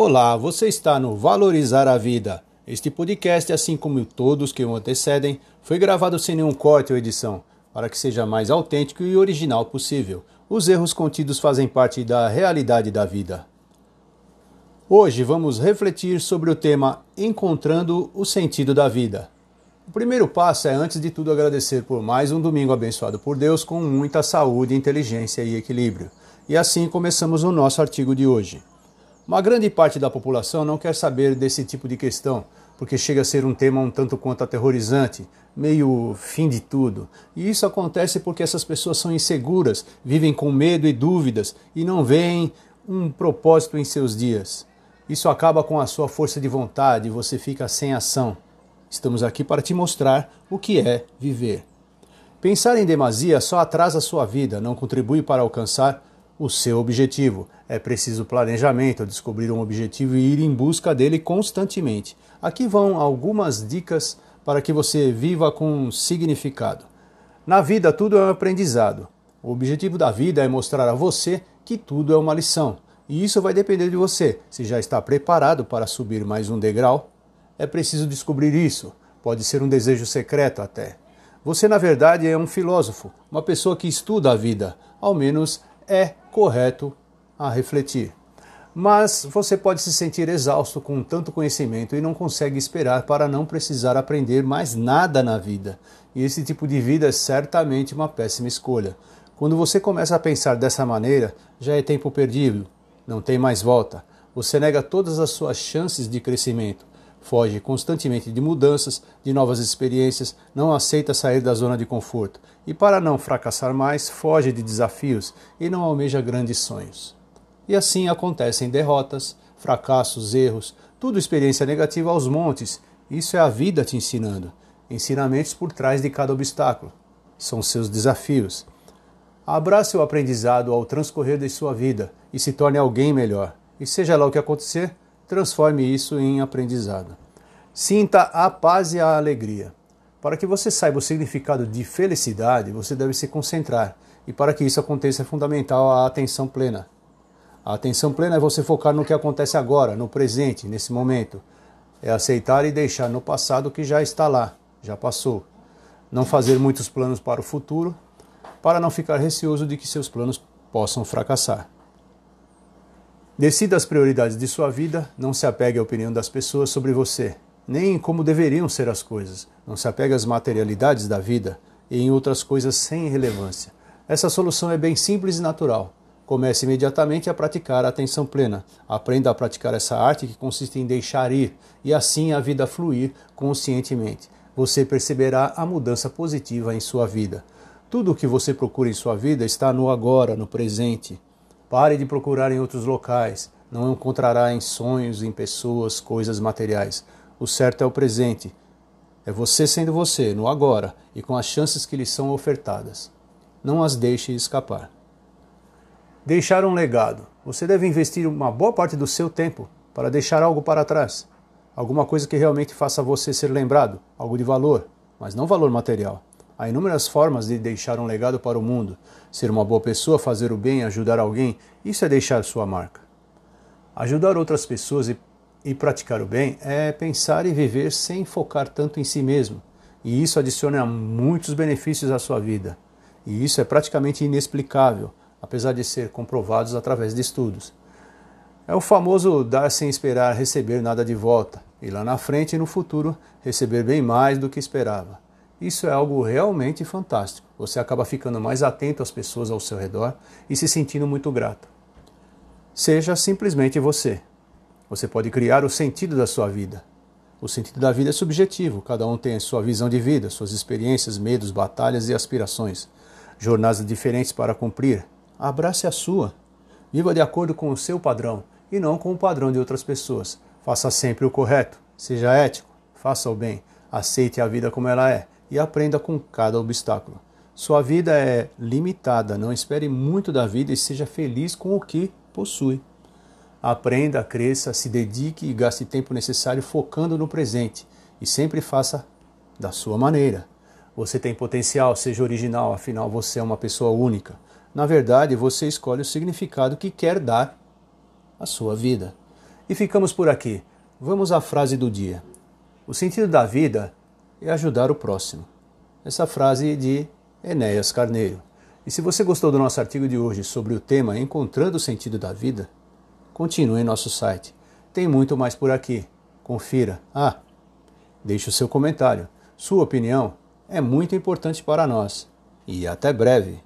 Olá, você está no Valorizar a Vida. Este podcast, assim como todos que o antecedem, foi gravado sem nenhum corte ou edição, para que seja mais autêntico e original possível. Os erros contidos fazem parte da realidade da vida. Hoje vamos refletir sobre o tema Encontrando o Sentido da Vida. O primeiro passo é, antes de tudo, agradecer por mais um domingo abençoado por Deus com muita saúde, inteligência e equilíbrio. E assim começamos o nosso artigo de hoje. Uma grande parte da população não quer saber desse tipo de questão, porque chega a ser um tema um tanto quanto aterrorizante, meio fim de tudo. E isso acontece porque essas pessoas são inseguras, vivem com medo e dúvidas e não veem um propósito em seus dias. Isso acaba com a sua força de vontade e você fica sem ação. Estamos aqui para te mostrar o que é viver. Pensar em demasia só atrasa a sua vida, não contribui para alcançar o seu objetivo. É preciso planejamento, descobrir um objetivo e ir em busca dele constantemente. Aqui vão algumas dicas para que você viva com significado. Na vida, tudo é um aprendizado. O objetivo da vida é mostrar a você que tudo é uma lição. E isso vai depender de você. Se já está preparado para subir mais um degrau, é preciso descobrir isso. Pode ser um desejo secreto até. Você, na verdade, é um filósofo, uma pessoa que estuda a vida. Ao menos é correto a refletir. Mas você pode se sentir exausto com tanto conhecimento e não consegue esperar para não precisar aprender mais nada na vida. E esse tipo de vida é certamente uma péssima escolha. Quando você começa a pensar dessa maneira, já é tempo perdido, não tem mais volta. Você nega todas as suas chances de crescimento foge constantemente de mudanças, de novas experiências, não aceita sair da zona de conforto e, para não fracassar mais, foge de desafios e não almeja grandes sonhos. E assim acontecem derrotas, fracassos, erros, tudo experiência negativa aos montes. Isso é a vida te ensinando. Ensinamentos por trás de cada obstáculo. São seus desafios. Abrace o aprendizado ao transcorrer de sua vida e se torne alguém melhor. E seja lá o que acontecer, transforme isso em aprendizado. Sinta a paz e a alegria. Para que você saiba o significado de felicidade, você deve se concentrar. E para que isso aconteça é fundamental a atenção plena. A atenção plena é você focar no que acontece agora, no presente, nesse momento. É aceitar e deixar no passado o que já está lá, já passou. Não fazer muitos planos para o futuro, para não ficar receoso de que seus planos possam fracassar. Decida as prioridades de sua vida, não se apegue à opinião das pessoas sobre você, nem em como deveriam ser as coisas. Não se apegue às materialidades da vida e em outras coisas sem relevância. Essa solução é bem simples e natural. Comece imediatamente a praticar a atenção plena. Aprenda a praticar essa arte que consiste em deixar ir e assim a vida fluir conscientemente. Você perceberá a mudança positiva em sua vida. Tudo o que você procura em sua vida está no agora, no presente. Pare de procurar em outros locais. Não encontrará em sonhos, em pessoas, coisas materiais. O certo é o presente. É você sendo você, no agora, e com as chances que lhe são ofertadas. Não as deixe escapar. Deixar um legado. Você deve investir uma boa parte do seu tempo para deixar algo para trás. Alguma coisa que realmente faça você ser lembrado, algo de valor, mas não valor material. Há inúmeras formas de deixar um legado para o mundo. Ser uma boa pessoa, fazer o bem, ajudar alguém, isso é deixar sua marca. Ajudar outras pessoas e, e praticar o bem é pensar e viver sem focar tanto em si mesmo. E isso adiciona muitos benefícios à sua vida. E isso é praticamente inexplicável, apesar de ser comprovados através de estudos. É o famoso dar sem esperar receber nada de volta, e lá na frente e no futuro receber bem mais do que esperava. Isso é algo realmente fantástico. Você acaba ficando mais atento às pessoas ao seu redor e se sentindo muito grato. Seja simplesmente você. Você pode criar o sentido da sua vida. O sentido da vida é subjetivo, cada um tem a sua visão de vida, suas experiências, medos, batalhas e aspirações. Jornadas diferentes para cumprir. Abrace a sua. Viva de acordo com o seu padrão e não com o padrão de outras pessoas. Faça sempre o correto. Seja ético. Faça o bem. Aceite a vida como ela é e aprenda com cada obstáculo. Sua vida é limitada, não espere muito da vida e seja feliz com o que possui. Aprenda, cresça, se dedique e gaste tempo necessário focando no presente e sempre faça da sua maneira. Você tem potencial, seja original, afinal você é uma pessoa única. Na verdade, você escolhe o significado que quer dar à sua vida. E ficamos por aqui. Vamos à frase do dia. O sentido da vida é ajudar o próximo. Essa frase de Enéas Carneiro. E se você gostou do nosso artigo de hoje sobre o tema Encontrando o Sentido da Vida, continue em nosso site. Tem muito mais por aqui. Confira. Ah, deixe o seu comentário. Sua opinião é muito importante para nós. E até breve.